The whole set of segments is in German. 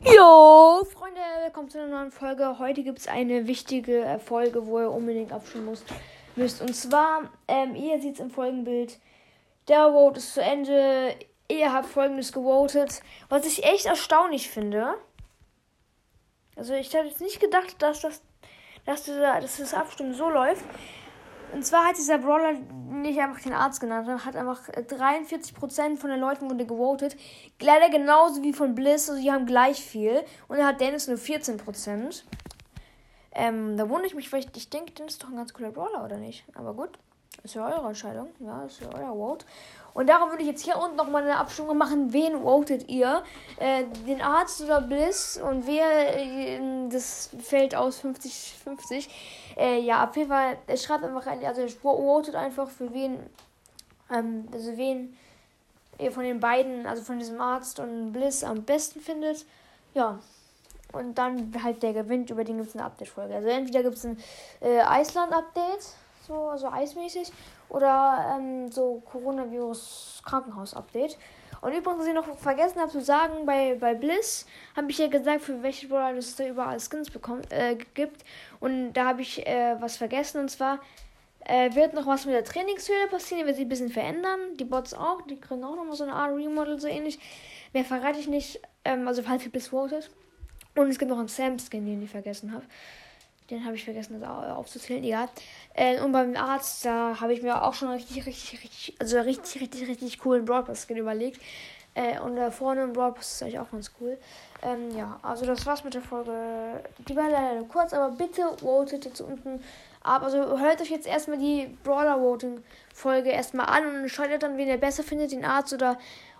Jo, Freunde, willkommen zu einer neuen Folge. Heute gibt es eine wichtige Folge, wo ihr unbedingt abstimmen müsst. müsst. Und zwar, ähm, ihr seht es im Folgenbild. Der Vote ist zu Ende. Ihr habt folgendes gewotet. Was ich echt erstaunlich finde. Also ich hätte jetzt nicht gedacht, dass das, dass, dieser, dass das Abstimmen so läuft. Und zwar hat dieser Brawler nicht einfach den Arzt genannt, sondern hat einfach 43% von den Leuten wurde gewotet. Leider genauso wie von Bliss, also die haben gleich viel. Und er hat Dennis nur 14%. Ähm, da wundere ich mich, weil ich, ich denke, Dennis ist doch ein ganz cooler Brawler, oder nicht? Aber gut, ist ja eure Entscheidung. Ja, ist ja euer Vote. Und darum würde ich jetzt hier unten nochmal eine Abstimmung machen. Wen votet ihr? Äh, den Arzt oder Bliss? Und wer äh, das fällt aus 50-50? Äh, ja, auf jeden Fall, schreibt einfach rein, also votet einfach für wen, ähm, also wen ihr von den beiden, also von diesem Arzt und Bliss am besten findet. Ja. Und dann halt der gewinnt, über den gibt es eine Update-Folge. Also entweder gibt es ein äh, Island-Update, so also eismäßig, oder ähm, so Coronavirus-Krankenhaus-Update. Und übrigens, was ich noch vergessen habe zu sagen, bei, bei Bliss habe ich ja gesagt, für welche Brawler es da überall Skins bekommt, äh, gibt. Und da habe ich äh, was vergessen. Und zwar äh, wird noch was mit der Trainingshöhle passieren. Die wird sich ein bisschen verändern. Die Bots auch. Die kriegen auch nochmal so eine Art Remodel, so ähnlich. Mehr verrate ich nicht. Ähm, also, falls ihr Bliss votet. Und es gibt noch einen Sam-Skin, den ich vergessen habe. Den habe ich vergessen aufzuzählen, egal. Äh, und beim Arzt, da habe ich mir auch schon richtig, richtig, richtig, also richtig, richtig, richtig coolen Broadcast-Skin überlegt. Äh, und da vorne im Broadcast ist eigentlich auch ganz cool. Ähm, ja, also das war's mit der Folge. Die war leider kurz, aber bitte votet jetzt unten ab. Also hört euch jetzt erstmal die Brawler Voting Folge erstmal an und entscheidet dann, wen ihr besser findet, den Arzt oder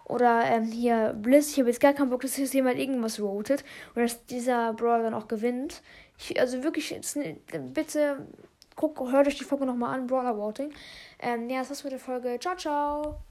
oder ähm, hier Bliss. Ich habe jetzt gar keinen Bock, dass jetzt jemand irgendwas votet und dass dieser Brawler dann auch gewinnt. Ich, also wirklich, jetzt, bitte guck, hört euch die Folge nochmal an, Brawler Voting. Ähm, ja, das war's mit der Folge. Ciao, ciao.